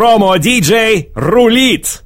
Промо-диджей рулит!